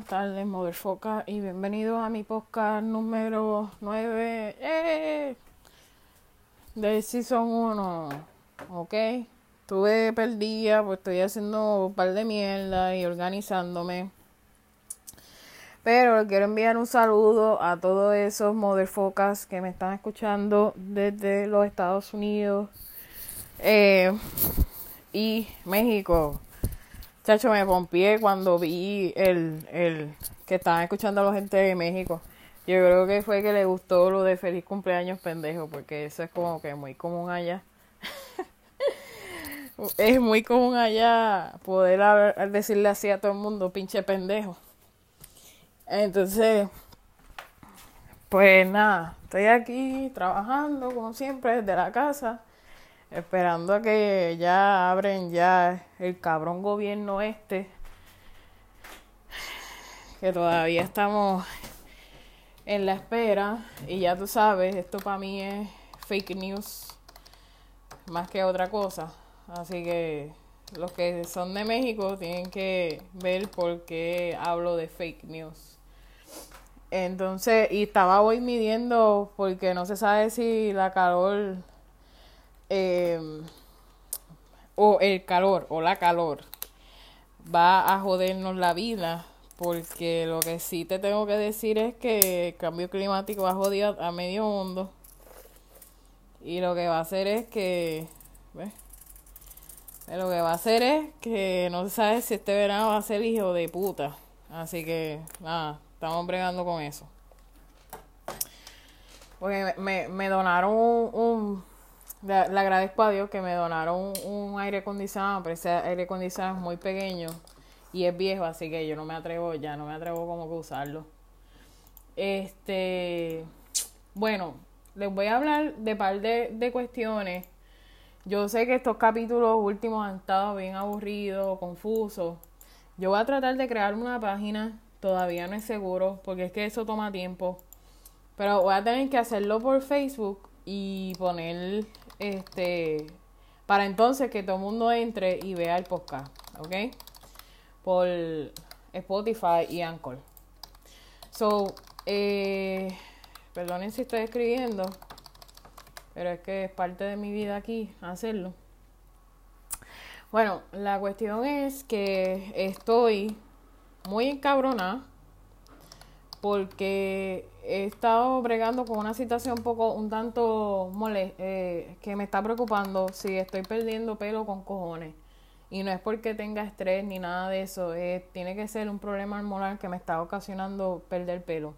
buenas tardes, Motherfoca, y bienvenidos a mi podcast número 9 ¡Eh! de Season 1. Ok, estuve perdida, pues estoy haciendo un par de mierda y organizándome. Pero quiero enviar un saludo a todos esos Motherfocas que me están escuchando desde los Estados Unidos eh, y México. Chacho, me pompié cuando vi el, el que estaban escuchando a la gente de México. Yo creo que fue que le gustó lo de feliz cumpleaños pendejo, porque eso es como que muy común allá. es muy común allá poder decirle así a todo el mundo, pinche pendejo. Entonces, pues nada, estoy aquí trabajando como siempre desde la casa esperando a que ya abren ya el cabrón gobierno este, que todavía estamos en la espera y ya tú sabes, esto para mí es fake news más que otra cosa, así que los que son de México tienen que ver por qué hablo de fake news. Entonces, y estaba hoy midiendo porque no se sabe si la calor Em, o el calor o la calor va a jodernos la vida porque lo que sí te tengo que decir es que el cambio climático va a joder a medio mundo. Y lo que va a hacer es que ¿ves? lo que va a hacer es que no se sabe si este verano va a ser hijo de puta. Así que nada estamos bregando con eso. Porque me, me donaron un le, agradezco a Dios que me donaron un, aire acondicionado, pero ese aire acondicionado es muy pequeño y es viejo, así que yo no me atrevo, ya no me atrevo como que usarlo. Este, bueno, les voy a hablar de par de, de cuestiones. Yo sé que estos capítulos últimos han estado bien aburridos, confusos. Yo voy a tratar de crear una página, todavía no es seguro, porque es que eso toma tiempo. Pero voy a tener que hacerlo por Facebook y poner este para entonces que todo el mundo entre y vea el podcast, ¿ok? Por Spotify y Anchor. So, eh, perdonen si estoy escribiendo, pero es que es parte de mi vida aquí hacerlo. Bueno, la cuestión es que estoy muy encabronada porque he estado bregando con una situación un poco, un tanto mole, eh, que me está preocupando si estoy perdiendo pelo con cojones. Y no es porque tenga estrés ni nada de eso, tiene que ser un problema hormonal que me está ocasionando perder pelo.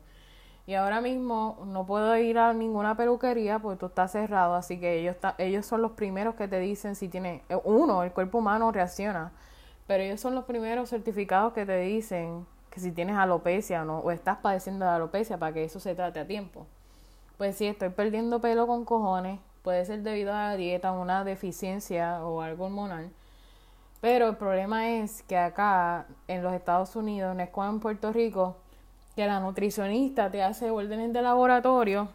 Y ahora mismo no puedo ir a ninguna peluquería porque tú estás cerrado, así que ellos, ellos son los primeros que te dicen si tiene, eh, uno, el cuerpo humano reacciona, pero ellos son los primeros certificados que te dicen que si tienes alopecia o no, o estás padeciendo de alopecia para que eso se trate a tiempo. Pues si estoy perdiendo pelo con cojones, puede ser debido a la dieta, una deficiencia o algo hormonal. Pero el problema es que acá en los Estados Unidos, no es como en Puerto Rico, que la nutricionista te hace órdenes de laboratorio,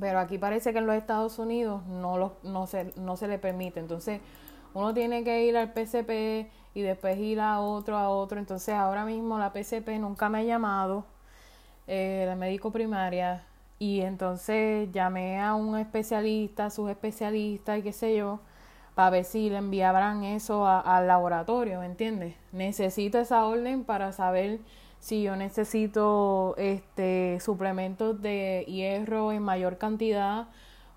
pero aquí parece que en los Estados Unidos no, lo, no, se, no se le permite. Entonces uno tiene que ir al PCP y después ir a otro, a otro. Entonces ahora mismo la PCP nunca me ha llamado, eh, la médico primaria, y entonces llamé a un especialista, subespecialista y qué sé yo, para ver si le enviaban eso al laboratorio, ¿me entiendes? Necesito esa orden para saber si yo necesito este suplementos de hierro en mayor cantidad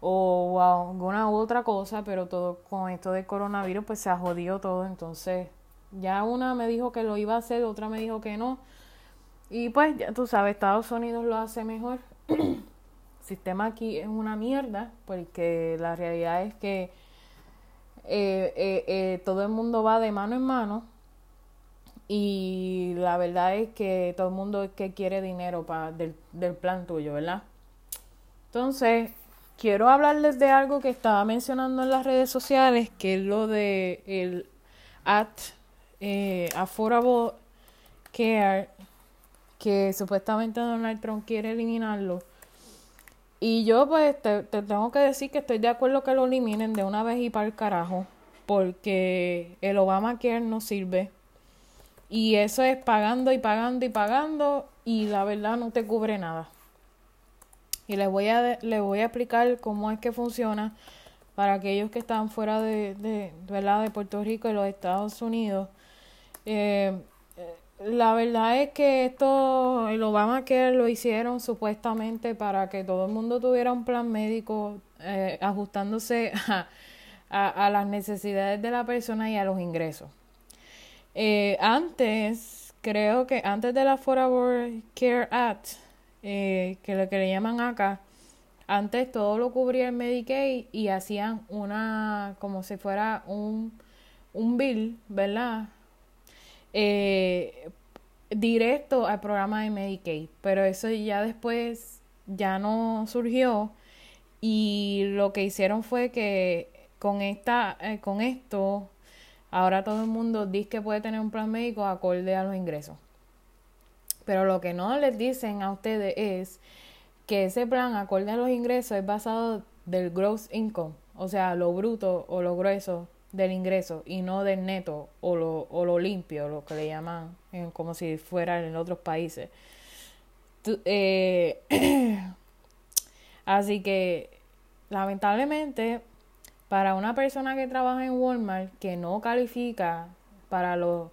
o alguna otra cosa, pero todo con esto de coronavirus pues se ha jodido todo, entonces ya una me dijo que lo iba a hacer, otra me dijo que no. Y pues ya tú sabes, Estados Unidos lo hace mejor. El sistema aquí es una mierda, porque la realidad es que eh, eh, eh, todo el mundo va de mano en mano y la verdad es que todo el mundo es que quiere dinero para del, del plan tuyo, ¿verdad? Entonces, quiero hablarles de algo que estaba mencionando en las redes sociales, que es lo de el at eh, Affordable Care, que supuestamente Donald Trump quiere eliminarlo. Y yo pues te, tengo que decir que estoy de acuerdo que lo eliminen de una vez y para el carajo, porque el Obamacare no sirve. Y eso es pagando y pagando y pagando y la verdad no te cubre nada. Y les voy a, les voy a explicar cómo es que funciona para aquellos que están fuera de, de, de Puerto Rico y los Estados Unidos. Eh, la verdad es que esto, el Obama que lo hicieron supuestamente para que todo el mundo tuviera un plan médico eh, ajustándose a, a, las necesidades de la persona y a los ingresos. Eh, antes, creo que antes de la Affordable Care Act, eh, que lo que le llaman acá, antes todo lo cubría el Medicaid y hacían una, como si fuera un, un bill, ¿verdad? Eh, directo al programa de Medicaid, pero eso ya después ya no surgió y lo que hicieron fue que con esta eh, con esto ahora todo el mundo dice que puede tener un plan médico acorde a los ingresos. Pero lo que no les dicen a ustedes es que ese plan acorde a los ingresos es basado del gross income, o sea, lo bruto o lo grueso del ingreso y no del neto o lo, o lo limpio, lo que le llaman como si fuera en otros países. Eh, así que, lamentablemente, para una persona que trabaja en Walmart que no califica para los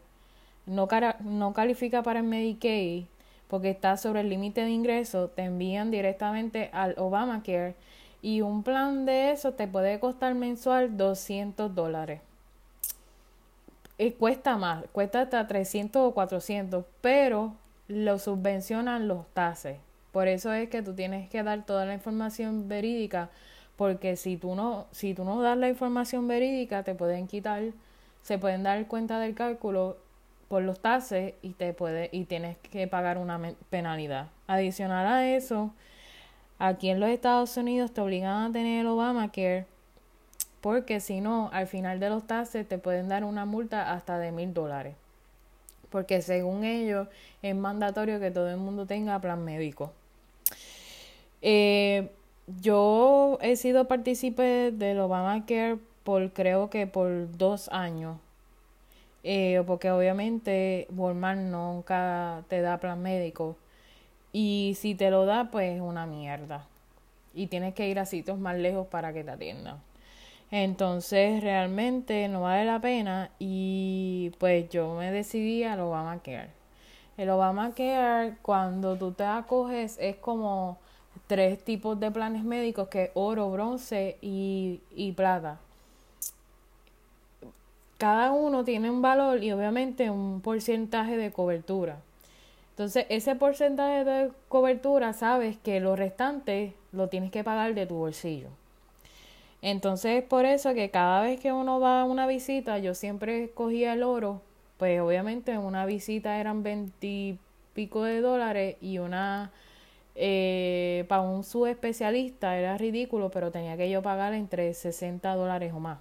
no, no califica para el Medicaid porque está sobre el límite de ingreso, te envían directamente al Obamacare y un plan de eso te puede costar mensual 200 dólares. Y cuesta más, cuesta hasta 300 o 400, pero lo subvencionan los taxes. Por eso es que tú tienes que dar toda la información verídica, porque si tú no, si tú no das la información verídica, te pueden quitar, se pueden dar cuenta del cálculo por los taxes y te puede y tienes que pagar una penalidad. Adicional a eso, Aquí en los Estados Unidos te obligan a tener el Obamacare porque si no, al final de los taxes te pueden dar una multa hasta de mil dólares. Porque según ellos es mandatorio que todo el mundo tenga plan médico. Eh, yo he sido partícipe del Obamacare por creo que por dos años. Eh, porque obviamente Walmart nunca te da plan médico. Y si te lo da, pues es una mierda. Y tienes que ir a sitios más lejos para que te atiendan. Entonces realmente no vale la pena y pues yo me decidí al Obamacare. El Obamacare cuando tú te acoges es como tres tipos de planes médicos que es oro, bronce y, y plata. Cada uno tiene un valor y obviamente un porcentaje de cobertura. Entonces, ese porcentaje de cobertura, sabes que lo restante lo tienes que pagar de tu bolsillo. Entonces, por eso que cada vez que uno va a una visita, yo siempre escogía el oro, pues obviamente una visita eran veintipico de dólares y una eh, para un subespecialista era ridículo, pero tenía que yo pagar entre 60 dólares o más.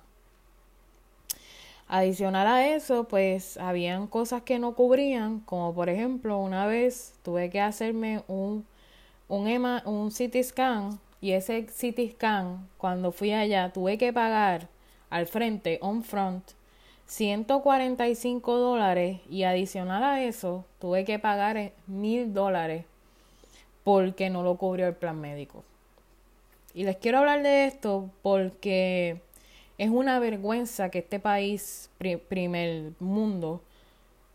Adicional a eso, pues habían cosas que no cubrían, como por ejemplo, una vez tuve que hacerme un, un, EMA, un CT scan y ese CT scan, cuando fui allá, tuve que pagar al frente, on front, 145 dólares y adicional a eso, tuve que pagar mil dólares porque no lo cubrió el plan médico. Y les quiero hablar de esto porque es una vergüenza que este país, primer mundo,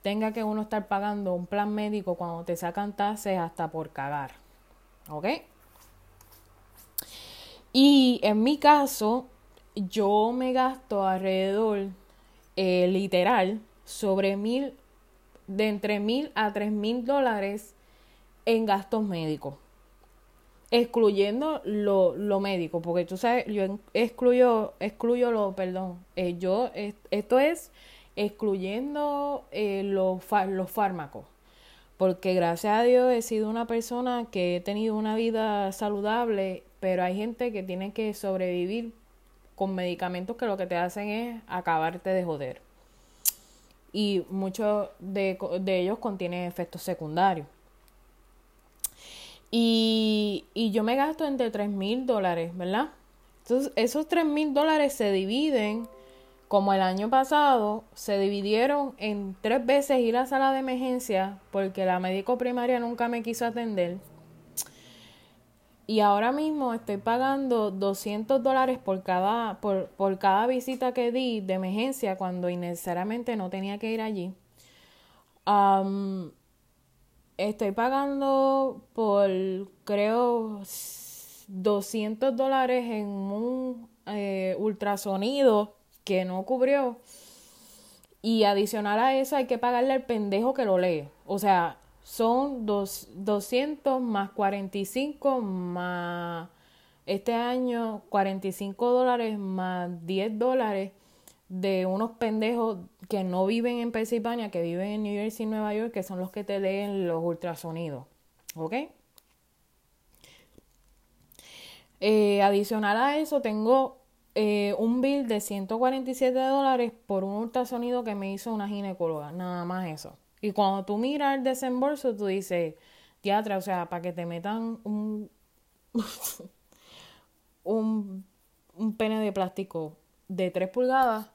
tenga que uno estar pagando un plan médico cuando te sacan tases hasta por cagar. ¿Ok? Y en mi caso, yo me gasto alrededor, eh, literal, sobre mil, de entre mil a tres mil dólares en gastos médicos excluyendo lo, lo médico, porque tú sabes, yo excluyo, excluyo lo, perdón, eh, yo, esto es excluyendo eh, los, los fármacos, porque gracias a Dios he sido una persona que he tenido una vida saludable, pero hay gente que tiene que sobrevivir con medicamentos que lo que te hacen es acabarte de joder. Y muchos de, de ellos contienen efectos secundarios. Y, yo me gasto entre tres mil dólares, ¿verdad? Entonces, esos tres mil dólares se dividen como el año pasado se dividieron en tres veces ir a sala de emergencia porque la médico primaria nunca me quiso atender. Y ahora mismo estoy pagando 200 dólares por cada, por, por cada visita que di de emergencia cuando innecesariamente no tenía que ir allí. Estoy pagando por, creo, 200 dólares en un eh, ultrasonido que no cubrió. Y adicional a eso hay que pagarle al pendejo que lo lee. O sea, son dos, 200 más 45 más este año 45 dólares más 10 dólares de unos pendejos que no viven en Pensilvania, que viven en New Jersey y Nueva York, que son los que te leen los ultrasonidos. ¿Ok? Eh, adicional a eso, tengo eh, un bill de 147 dólares por un ultrasonido que me hizo una ginecóloga, nada más eso. Y cuando tú miras el desembolso, tú dices, teatro, o sea, para que te metan un, un, un pene de plástico de 3 pulgadas,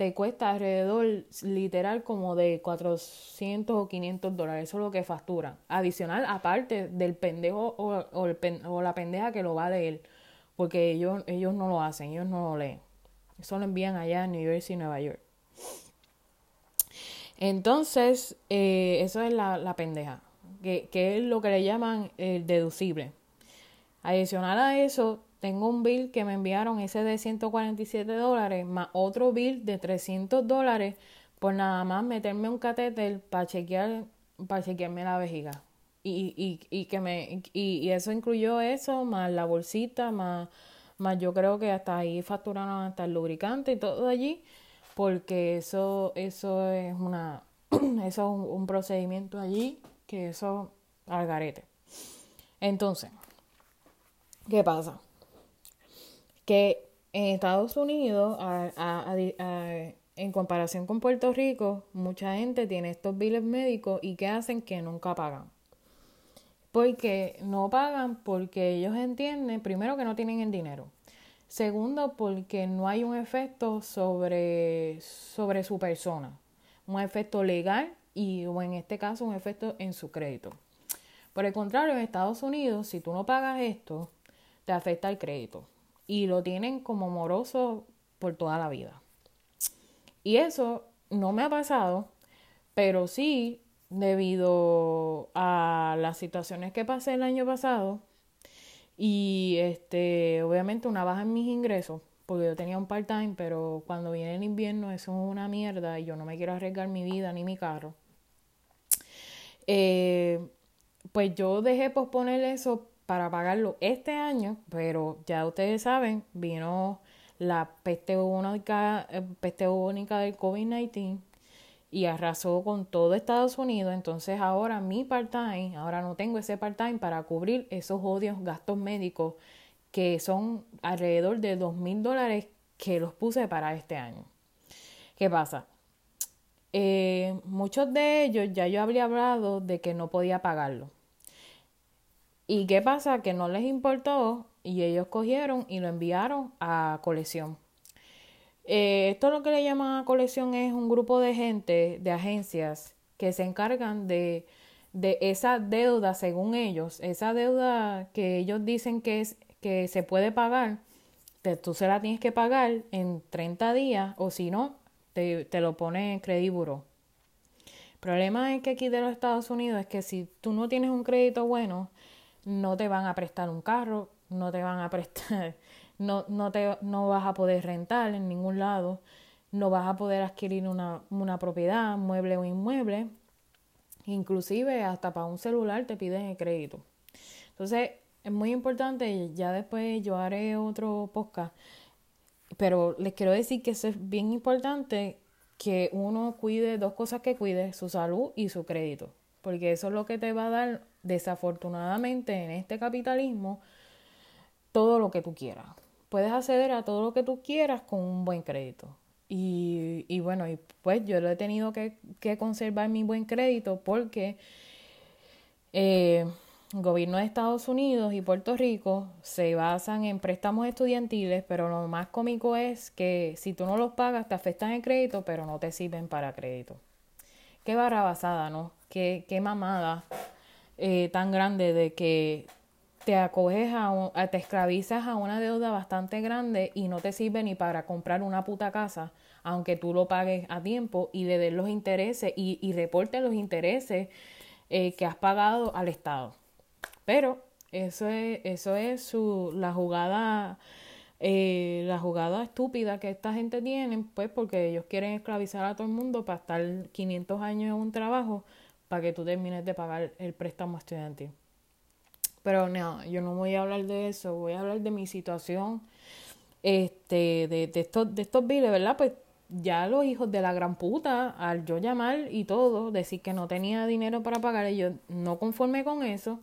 te cuesta alrededor, literal, como de 400 o 500 dólares. Eso es lo que factura. Adicional, aparte del pendejo o, la pendeja que lo va a leer porque ellos, ellos no lo hacen, ellos no lo leen. Eso lo envían allá en New Jersey Nueva York. Entonces, eh, eso es la, la pendeja, que, que, es lo que le llaman el deducible. Adicional a eso, tengo un bill que me enviaron ese de 147 dólares, más otro bill de 300 dólares por nada más meterme un catéter para chequear, para chequearme la vejiga. Y, y, y que me y, eso incluyó eso más la bolsita más más yo creo que hasta ahí facturaron hasta el lubricante y todo allí porque eso eso es una eso es un, procedimiento allí que eso al garete. Entonces qué pasa que en Estados Unidos en comparación con Puerto Rico mucha gente tiene estos biles médicos y que hacen que nunca pagan porque no pagan porque ellos entienden, primero, que no tienen el dinero. Segundo, porque no hay un efecto sobre, sobre su persona. Un efecto legal y, o en este caso, un efecto en su crédito. Por el contrario, en Estados Unidos, si tú no pagas esto, te afecta el crédito. Y lo tienen como moroso por toda la vida. Y eso no me ha pasado, pero sí debido a las situaciones que pasé el año pasado y este obviamente una baja en mis ingresos porque yo tenía un part-time pero cuando viene el invierno eso es una mierda y yo no me quiero arriesgar mi vida ni mi carro eh, pues yo dejé posponer eso para pagarlo este año pero ya ustedes saben vino la peste única, eh, peste del COVID-19 y arrasó con todo Estados Unidos, entonces ahora mi part-time, ahora no tengo ese part-time para cubrir esos odios gastos médicos que son alrededor de dos mil dólares que los puse para este año. ¿Qué pasa? Eh, muchos de ellos ya yo habría hablado de que no podía pagarlo. ¿Y qué pasa? Que no les importó y ellos cogieron y lo enviaron a colección. Eh, esto lo que le llaman a colección es un grupo de gente, de agencias, que se encargan de, de esa deuda, según ellos, esa deuda que ellos dicen que, es, que se puede pagar, tú se la tienes que pagar en 30 días o si no, te, te lo pone en Crediburo. El problema es que aquí de los Estados Unidos es que si tú no tienes un crédito bueno, no te van a prestar un carro, no te van a prestar no, no, te, no vas a poder rentar en ningún lado, no vas a poder adquirir una, una propiedad, mueble o inmueble, inclusive hasta para un celular te piden el crédito. Entonces, es muy importante, ya después yo haré otro podcast, pero les quiero decir que es bien importante que uno cuide dos cosas que cuide, su salud y su crédito, porque eso es lo que te va a dar, desafortunadamente, en este capitalismo, todo lo que tú quieras puedes acceder a todo lo que tú quieras con un buen crédito. Y, y bueno, y pues yo lo he tenido que, que conservar mi buen crédito porque eh, el gobierno de Estados Unidos y Puerto Rico se basan en préstamos estudiantiles, pero lo más cómico es que si tú no los pagas te afectan el crédito, pero no te sirven para crédito. Qué barrabasada, ¿no? Qué, qué mamada eh, tan grande de que te acoges a, te esclavizas a una deuda bastante grande y no te sirve ni para comprar una puta casa, aunque tú lo pagues a tiempo y le des los intereses y, y reportes los intereses eh, que has pagado al Estado. Pero eso es, eso es su, la jugada, eh, la jugada estúpida que esta gente tiene, pues porque ellos quieren esclavizar a todo el mundo para estar 500 años en un trabajo para que tú termines de pagar el préstamo estudiantil. Pero no, yo no voy a hablar de eso, voy a hablar de mi situación, este, de, estos, de estos biles, ¿verdad? Pues ya los hijos de la gran puta, al yo llamar y todo, decir que no tenía dinero para pagar, y yo no conforme con eso,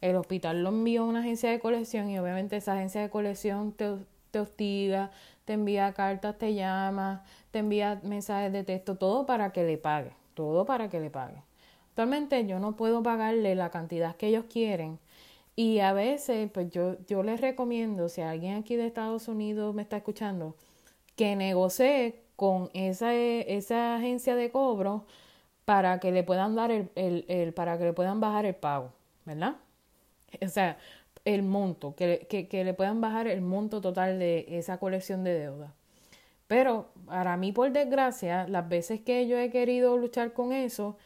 el hospital lo envió a una agencia de colección y obviamente esa agencia de colección te, te hostiga, te envía cartas, te llama, te envía mensajes de texto, todo para que le pague, todo para que le pague. Actualmente yo no puedo pagarle la cantidad que ellos quieren y a veces pues yo, yo les recomiendo, si alguien aquí de Estados Unidos me está escuchando, que negocie con esa, esa agencia de cobro para que le puedan dar el, el, el, para que le puedan bajar el pago, ¿verdad? O sea, el monto, que, que, que le puedan bajar el monto total de esa colección de deuda. Pero para mí, por desgracia, las veces que yo he querido luchar con eso,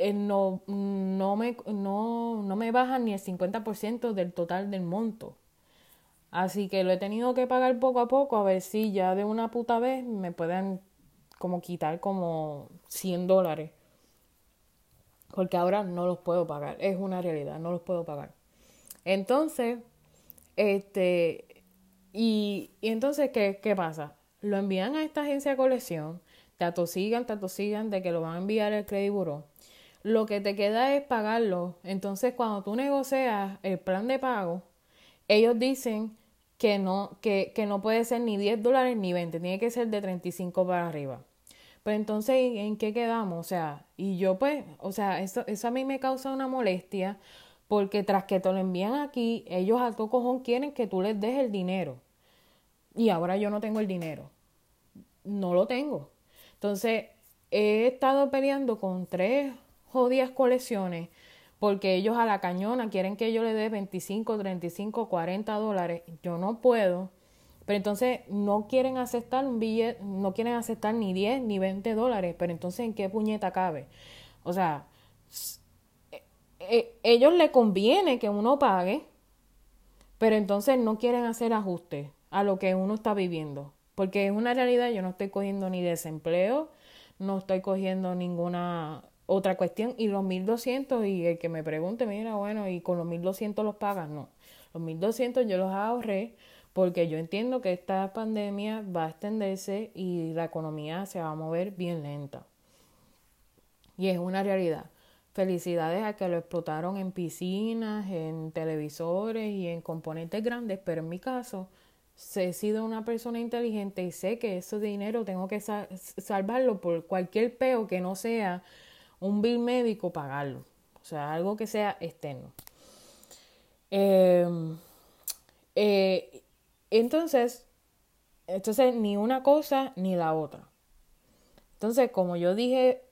eh, no, no, me, no, no me bajan ni el 50% del total del monto. Así que lo he tenido que pagar poco a poco a ver si ya de una puta vez me pueden como quitar como 100 dólares. Porque ahora no los puedo pagar. Es una realidad, no los puedo pagar. Entonces, este, y, y entonces, ¿qué, ¿qué pasa? Lo envían a esta agencia de colección, te atosigan, te atosigan de que lo van a enviar al Credit Bureau. Lo que te queda es pagarlo. Entonces, cuando tú negocias el plan de pago, ellos dicen que no, que, que no puede ser ni 10 dólares ni 20, tiene que ser de 35 para arriba. Pero entonces, ¿en qué quedamos? O sea, y yo pues, o sea, eso, eso a mí me causa una molestia porque tras que te lo envían aquí, ellos a tu cojón quieren que tú les des el dinero. Y ahora yo no tengo el dinero. No lo tengo. Entonces, he estado peleando con tres jodidas colecciones porque ellos a la cañona quieren que yo le dé 25, 35, 40 dólares. Yo no puedo. Pero entonces no quieren aceptar un billete, no quieren aceptar ni 10 ni 20 dólares. Pero entonces, ¿en qué puñeta cabe? O sea, e, e, ellos le conviene que uno pague, pero entonces no quieren hacer ajustes a lo que uno está viviendo. Porque es una realidad, yo no estoy cogiendo ni desempleo, no estoy cogiendo ninguna otra cuestión. Y los 1200, y el que me pregunte, mira, bueno, y con los 1200 los pagas, no. Los 1200 yo los ahorré porque yo entiendo que esta pandemia va a extenderse y la economía se va a mover bien lenta. Y es una realidad. Felicidades a que lo explotaron en piscinas, en televisores y en componentes grandes, pero en mi caso, he sido una persona inteligente y sé que ese dinero tengo que salvarlo por cualquier peo que no sea un bill médico, pagarlo. O sea, algo que sea externo. Em, eh, entonces, entonces, ni una cosa ni la otra. Entonces, como yo dije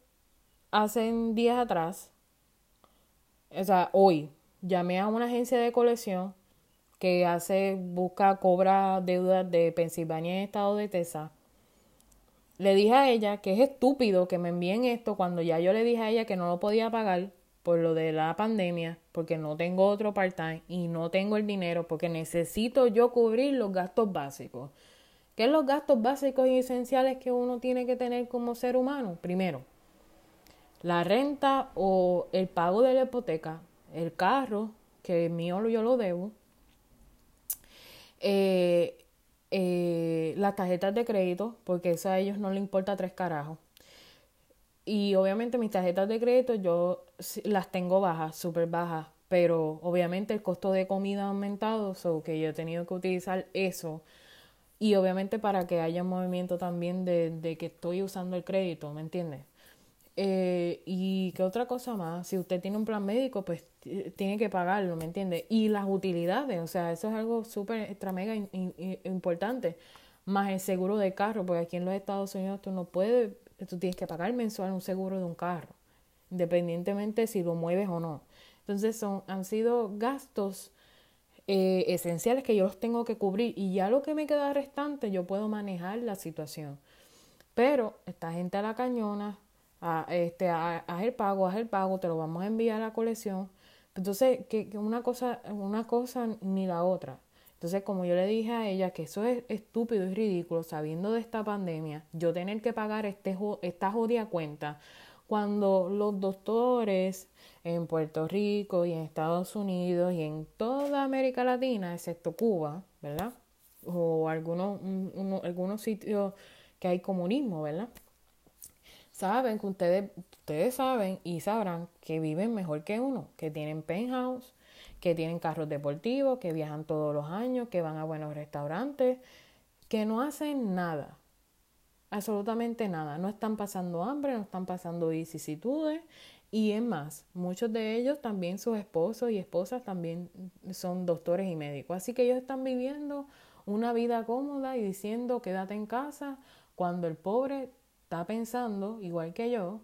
hace días atrás, o sea, hoy, llamé a una agencia de colección que hace, busca, cobra deudas de Pensilvania y Estado de Texas le dije a ella que es estúpido que me envíen esto cuando ya yo le dije a ella que no lo podía pagar por lo de la pandemia, porque no tengo otro part-time y no tengo el dinero, porque necesito yo cubrir los gastos básicos. ¿Qué son los gastos básicos y esenciales que uno tiene que tener como ser humano? Primero, la renta o el pago de la hipoteca, el carro, que mío yo lo debo, eh, eh, las tarjetas de crédito, porque eso a ellos no les importa tres carajos. Y obviamente mis tarjetas de crédito yo las tengo bajas, súper bajas, pero obviamente el costo de comida ha aumentado, so que yo he tenido que utilizar eso. Y obviamente para que haya movimiento también de, de que estoy usando el crédito, ¿me entiendes? Eh, y qué otra cosa más, si usted tiene un plan médico, pues tiene que pagarlo, ¿me entiende? Y las utilidades, o sea, eso es algo súper extra mega importante. Más el seguro de carro, porque aquí en los Estados Unidos tú no puedes, tú tienes que pagar mensual un seguro de un carro, independientemente si lo mueves o no. Entonces son, han sido gastos eh, esenciales que yo los tengo que cubrir y ya lo que me queda restante yo puedo manejar la situación. Pero esta gente a la cañona, a, este, haz el pago, haz el pago, te lo vamos a enviar a la colección. Entonces, que, una, cosa, una cosa ni la otra. Entonces, como yo le dije a ella que eso es estúpido y ridículo, sabiendo de esta pandemia, yo tener que pagar este, esta jodida cuenta, cuando los doctores en Puerto Rico y en Estados Unidos y en toda América Latina, excepto Cuba, ¿verdad? O algunos, algunos sitios que hay comunismo, ¿verdad? Saben que ustedes, ustedes saben y sabrán que viven mejor que uno, que tienen penthouse, que tienen carros deportivos, que viajan todos los años, que van a buenos restaurantes, que no hacen nada, absolutamente nada, no están pasando hambre, no están pasando vicisitudes. Y es más, muchos de ellos también sus esposos y esposas también son doctores y médicos, así que ellos están viviendo una vida cómoda y diciendo quédate en casa cuando el pobre está pensando, igual que yo,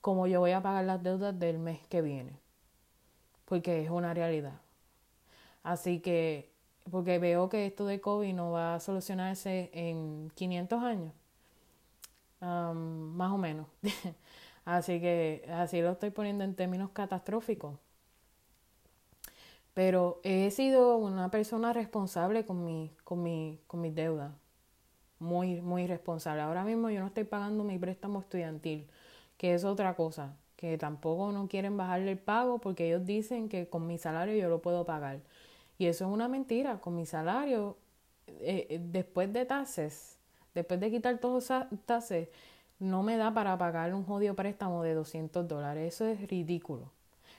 cómo yo voy a pagar las deudas del mes que viene. Porque es una realidad. Así que, porque veo que esto de COVID no va a solucionarse en 500 años. más o menos. así que así lo estoy poniendo en términos catastróficos. Pero he sido una persona responsable con mi, con mi, con mis deudas muy, muy responsable. Ahora mismo yo no estoy pagando mi préstamo estudiantil, que es otra cosa, que tampoco no quieren bajarle el pago porque ellos dicen que con mi salario yo lo puedo pagar. Y eso es una mentira. Con mi salario, eh, eh, después de tases, después de quitar todos los tases, no me da para pagar un jodido préstamo de 200 dólares. Eso es ridículo.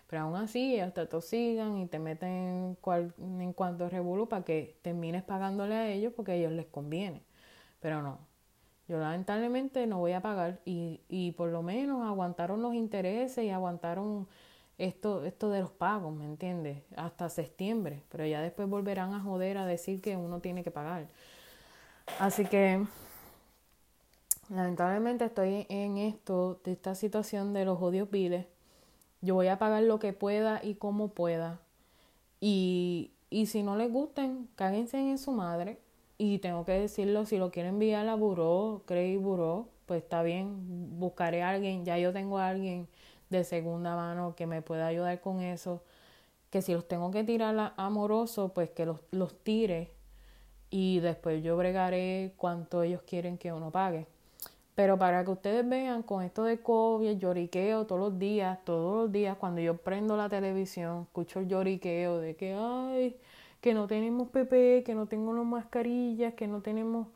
Pero aún así, ellos te tosigan y te meten en cuanto revuelo para que termines pagándole a ellos porque a ellos les conviene. Pero no, yo lamentablemente no voy a pagar y, y por lo menos aguantaron los intereses y aguantaron esto, esto de los pagos, ¿me entiendes? Hasta septiembre, pero ya después volverán a joder a decir que uno tiene que pagar. Así que lamentablemente estoy en esto, de esta situación de los odios viles. Yo voy a pagar lo que pueda y como pueda. Y, y si no les gusten, cáguense en su madre y tengo que decirlo, si lo quieren enviar a Buró, Credit Buró, pues está bien, buscaré a alguien, ya yo tengo a alguien de segunda mano que me pueda ayudar con eso, que si los tengo que tirar amoroso, pues que los, los tire y después yo bregaré cuánto ellos quieren que uno pague. Pero para que ustedes vean con esto de COVID, lloriqueo todos los días, todos los días, cuando yo prendo la televisión, escucho el lloriqueo de que, ay, que no tenemos PP, que no tenemos mascarillas, que no tenemos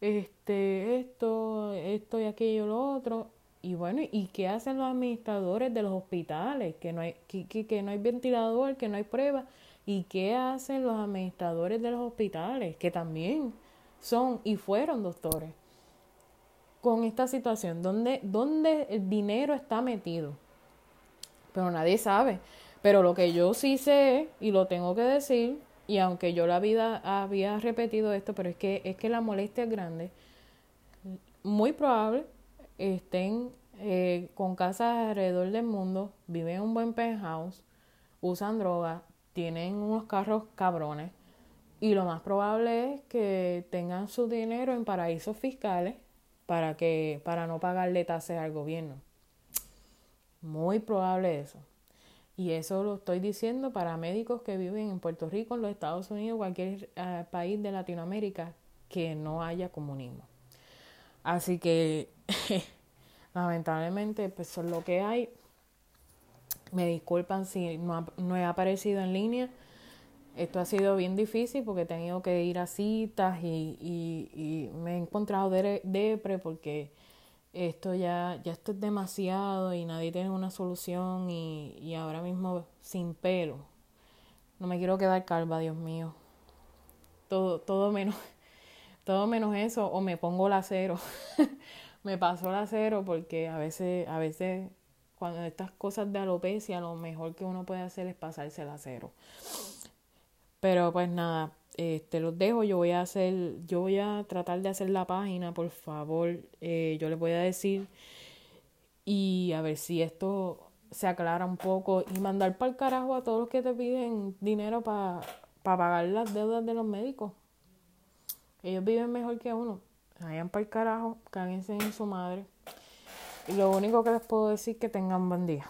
este, esto, esto y aquello, lo otro. Y bueno, ¿y qué hacen los administradores de los hospitales? Que no hay, que, que, no hay ventilador, que no hay pruebas. ¿Y qué hacen los administradores de los hospitales? Que también son y fueron doctores. Con esta situación, ¿dónde, dónde el dinero está metido? Pero nadie sabe. Pero lo que yo sí sé, y lo tengo que decir, y aunque yo la vida había repetido esto, pero es que, es que la molestia es grande, muy probable estén eh, con casas alrededor del mundo, viven en un buen penthouse, usan drogas, tienen unos carros cabrones y lo más probable es que tengan su dinero en paraísos fiscales para que para no pagarle tasas al gobierno. Muy probable eso. Y eso lo estoy diciendo para médicos que viven en Puerto Rico, en los Estados Unidos, cualquier eh, país de Latinoamérica que no haya comunismo. Así que lamentablemente pues eso es lo que hay. Me disculpan si no, no, he aparecido en línea. Esto ha sido bien difícil porque he tenido que ir a citas y, y, y me he encontrado depre porque esto ya, ya esto es demasiado y nadie tiene una solución y, y ahora mismo sin pelo. No me quiero quedar calva, Dios mío. Todo, todo menos, todo menos eso, o me pongo la cero. me pasó la cero porque a veces, a veces cuando estas cosas de alopecia lo mejor que uno puede hacer es pasarse la cero. Pero pues nada, este los dejo, yo voy a hacer, yo voy a tratar de hacer la página, por favor, eh, yo les voy a decir y a ver si esto se aclara un poco y mandar para el carajo a todos los que te piden dinero para pagar las deudas de los médicos. Ellos viven mejor que uno. Vayan para el carajo, cáguense en su madre. Y lo único que les puedo decir es que tengan buen día.